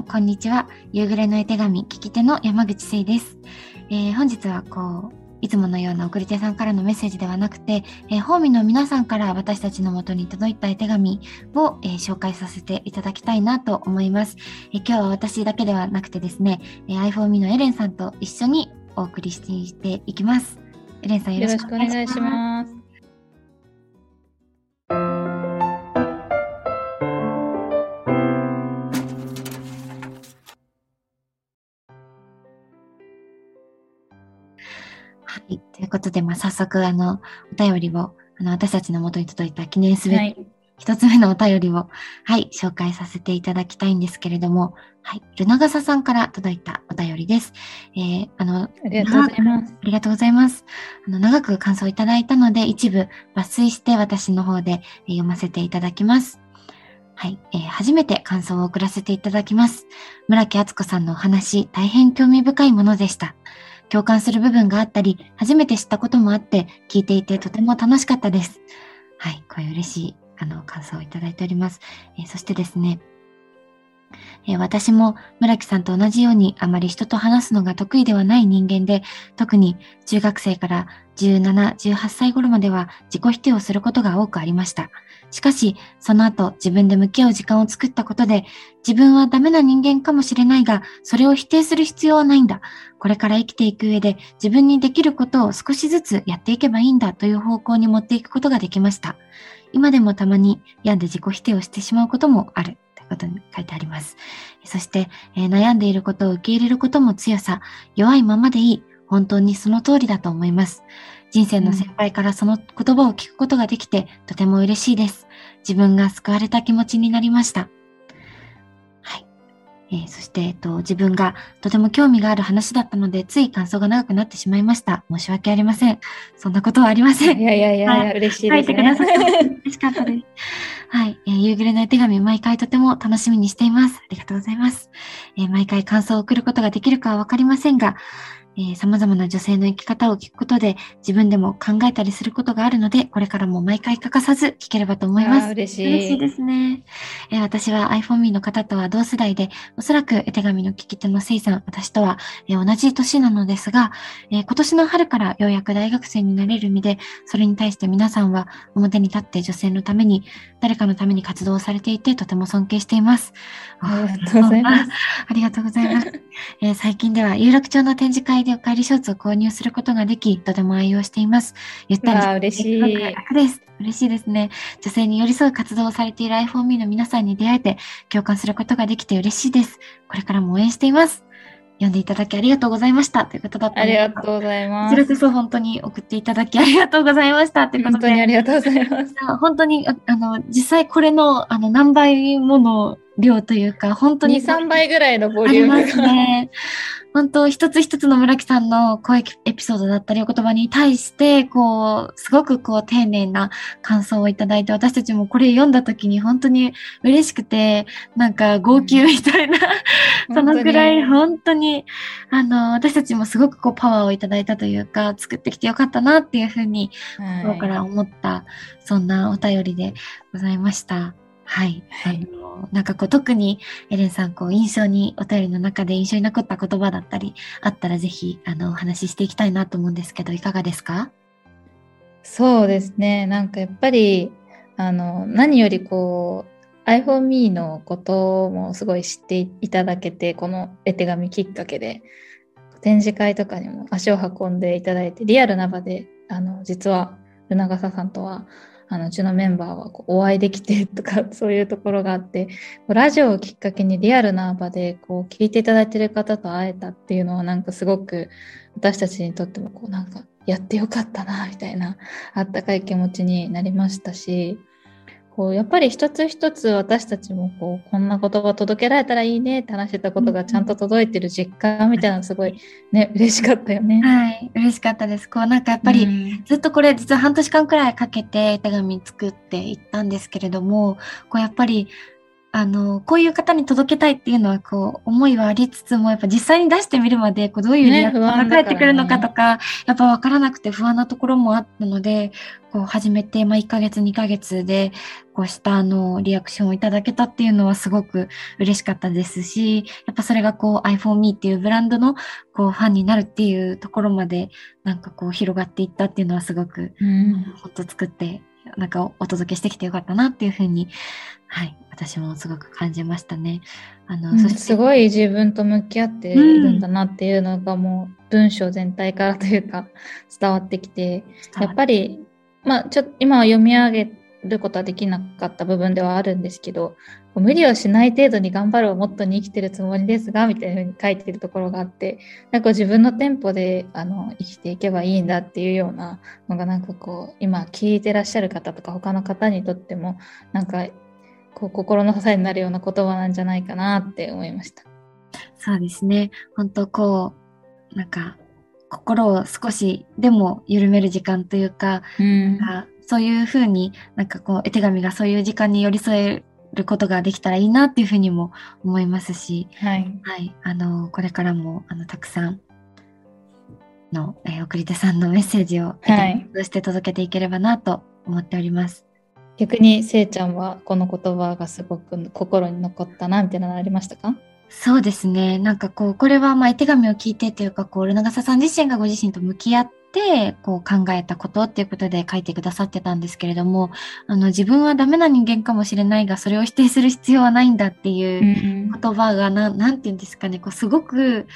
ん、こんにちは。夕暮れの絵手紙、聞き手の山口聖です。えー、本日はこう、いつものような送り手さんからのメッセージではなくて、えー、ホーミの皆さんから私たちのもとに届いた絵手紙を、えー、紹介させていただきたいなと思います。えー、今日は私だけではなくてですね、えー、iPhone のエレンさんと一緒にお送りしていきます。エレンさんよろしくお願いします。ことで、まあ、早速、あの、お便りを、あの、私たちの元に届いた記念すべき、一つ目のお便りを、はい、紹介させていただきたいんですけれども、はい、ルナガサさんから届いたお便りです。えー、あの、ありがとうございます。ありがとうございます。あの、長く感想いただいたので、一部抜粋して私の方で読ませていただきます。はい、えー、初めて感想を送らせていただきます。村木敦子さんのお話、大変興味深いものでした。共感する部分があったり、初めて知ったこともあって、聞いていてとても楽しかったです。はい、こういう嬉しい、あの、感想をいただいております。えー、そしてですね、え、私も村木さんと同じようにあまり人と話すのが得意ではない人間で、特に中学生から17、18歳頃までは自己否定をすることが多くありました。しかし、その後自分で向き合う時間を作ったことで、自分はダメな人間かもしれないが、それを否定する必要はないんだ。これから生きていく上で自分にできることを少しずつやっていけばいいんだという方向に持っていくことができました。今でもたまに病んで自己否定をしてしまうこともある。ことに書いてあります。そして、えー、悩んでいることを受け入れることも強さ、弱いままでいい。本当にその通りだと思います。人生の先輩からその言葉を聞くことができて、とても嬉しいです。自分が救われた気持ちになりました。はい。えー、そして、えっと、自分がとても興味がある話だったので、つい感想が長くなってしまいました。申し訳ありません。そんなことはありません。いやいやいや、はい、嬉しいですね。書いてくださって嬉しかったです。はい、えー、夕暮れの絵手紙、毎回とても楽しみにしています。ありがとうございます。えー、毎回感想を送ることができるかはわかりませんが、えー、様々な女性の生き方を聞くことで自分でも考えたりすることがあるので、これからも毎回欠かさず聞ければと思います。嬉しい。嬉しいですね。えー、私は iPhone.me の方とは同世代で、おそらく絵手紙の聞き手のせいさん、私とは、えー、同じ年なのですが、え今年の春からようやく大学生になれる身で、それに対して皆さんは表に立って女性のために、誰かのために活動をされていて、とても尊敬しています。ありがとうございます。ありがとうございます。え最近では有楽町の展示会でお帰りショーツを購入することができ、とても愛用しています。ゆったり嬉しい。楽です。嬉しいですね。女性に寄り添う活動をされている iPhone.me の皆さんに出会えて、共感することができて嬉しいです。これからも応援しています。読んでいただきありがとうございましたということだったありがとうございます。こちらこそ本当に送っていただきありがとうございましたということで。本当にありがとうございます。本当に、あの、実際これの、あの、何倍もの量というか、本当に。2、3倍ぐらいのボリュームが。ありますね。本当一つ一つの村木さんの声エピソードだったりお言葉に対して、こう、すごくこう丁寧な感想をいただいて、私たちもこれ読んだ時に本当に嬉しくて、なんか号泣みたいな、うん、そのぐらい本当に、あの、私たちもすごくこうパワーをいただいたというか、作ってきてよかったなっていうふうに、心から思った、そんなお便りでございました。はい。はい、あのなんかこう特にエレンさんこう印象にお便りの中で印象に残った言葉だったりあったらぜひあのお話ししていきたいなと思うんですけどいかがですか？そうですね。なんかやっぱりあの何よりこう iPhone.me のこともすごい知っていただけてこの絵手紙きっかけで展示会とかにも足を運んでいただいてリアルな場であの実はルナガサさんとはあのうちのメンバーはこうお会いできてとかそういうところがあってラジオをきっかけにリアルな場でこう聞いていただいてる方と会えたっていうのはなんかすごく私たちにとってもこうなんかやってよかったなみたいなあったかい気持ちになりましたしこうやっぱり一つ一つ私たちもこうこんな言葉届けられたらいいねって話してたことがちゃんと届いてる実感みたいなのすごいね嬉しかったよね。はい嬉しかったです。こうなんかやっぱり、ずっとこれ実は半年間くらいかけて手紙作っていったんですけれどもこうやっぱりあの、こういう方に届けたいっていうのは、こう、思いはありつつも、やっぱ実際に出してみるまで、こう、どういうリアクションが返ってくるのかとか、ね、やっぱ分からなくて不安なところもあったので、こう、始めて、まあ、1ヶ月、2ヶ月で、こうしたあの、リアクションをいただけたっていうのはすごく嬉しかったですし、やっぱそれがこう、iPhoneMe っていうブランドの、こう、ファンになるっていうところまで、なんかこう、広がっていったっていうのはすごく、うん、ほっと作ってなんかお届けしてきてよかったなっていうふうに、はい、私もすごく感じましたね。あの、うん、そしてすごい自分と向き合っているんだなっていうのがもう文章全体からというか伝わってきて、やっぱり、まあちょっと今は読み上げることはできなかった部分ではあるんですけど、無理をしない程度に頑張るをモットーに生きてるつもりですが、みたいな風に書いてるところがあって、なんか自分のテンポであの生きていけばいいんだっていうようなのがなんかこう、今聞いてらっしゃる方とか他の方にとっても、なんかこう心の支えになるような言葉なんじゃないかなって思いました。そうですね。本当こう、なんか心を少しでも緩める時間というか、うん、そういうふうになんかこう絵手紙がそういう時間に寄り添えることができたらいいなっていうふうにも思いますし、はい、はい、あのこれからもあのたくさんの、えー、送り手さんのメッセージを、はい、そして届けていければなと思っております。逆にせいちゃんはこの言葉がすごく心に残ったなみたいなのありましたか？そうですね。なんかこう、これはまあ絵手紙を聞いてというか、こう、ルナガサさん自身がご自身と向き合って、こう考えたことっていうことで書いてくださってたんですけれども、あの、自分はダメな人間かもしれないが、それを否定する必要はないんだっていう言葉がな、ん、なんて言うんですかね、こう、すごく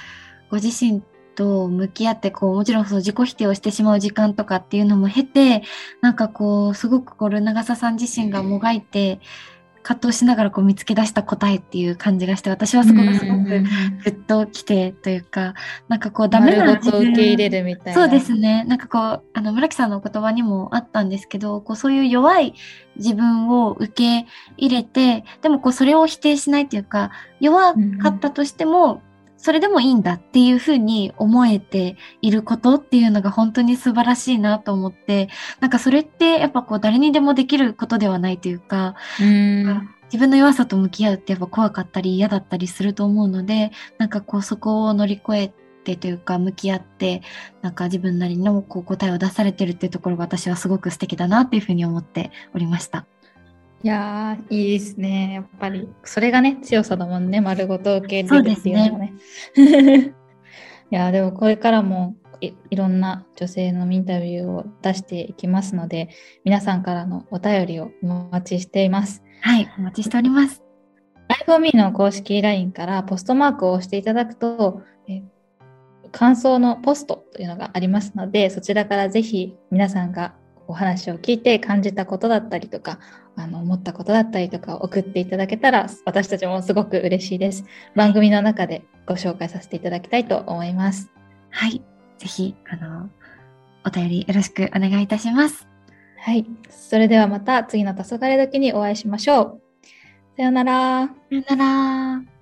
ご自身と向き合って、こう、もちろんその自己否定をしてしまう時間とかっていうのも経て、なんかこう、すごくこう、長澤さん自身がもがいて、葛藤しながらこう見つけ出した答えっていう感じがして、私はそこがすごくグッときてというか、なんかこうダメな自分受け入れるみたいな。そうですね。なんかこう、あの、村木さんのお言葉にもあったんですけど、こうそういう弱い自分を受け入れて、でもこうそれを否定しないというか、弱かったとしても、それでもいいんだっていうふうに思えていることっていうのが本当に素晴らしいなと思って、なんかそれってやっぱこう誰にでもできることではないというか、うん自分の弱さと向き合うってやっぱ怖かったり嫌だったりすると思うので、なんかこうそこを乗り越えてというか向き合って、なんか自分なりのこう答えを出されてるっていうところが私はすごく素敵だなっていうふうに思っておりました。いやいいですね。やっぱり、それがね、強さだもんね、丸ごと受け入れるっていうのはね。ね いやでもこれからもいいろんな女性のインタビューを出していきますので、皆さんからのお便りをお待ちしています。はい、お待ちしております。iPhone.me の公式 LINE からポストマークを押していただくと、え感想のポストというのがありますので、そちらからぜひ皆さんがお話を聞いて感じたことだったりとか、あの思ったことだったりとか送っていただけたら私たちもすごく嬉しいです。番組の中でご紹介させていただきたいと思います。はい。ぜひ、あの、お便りよろしくお願いいたします。はい。それではまた次の黄昏時にお会いしましょう。さようなら。さようなら。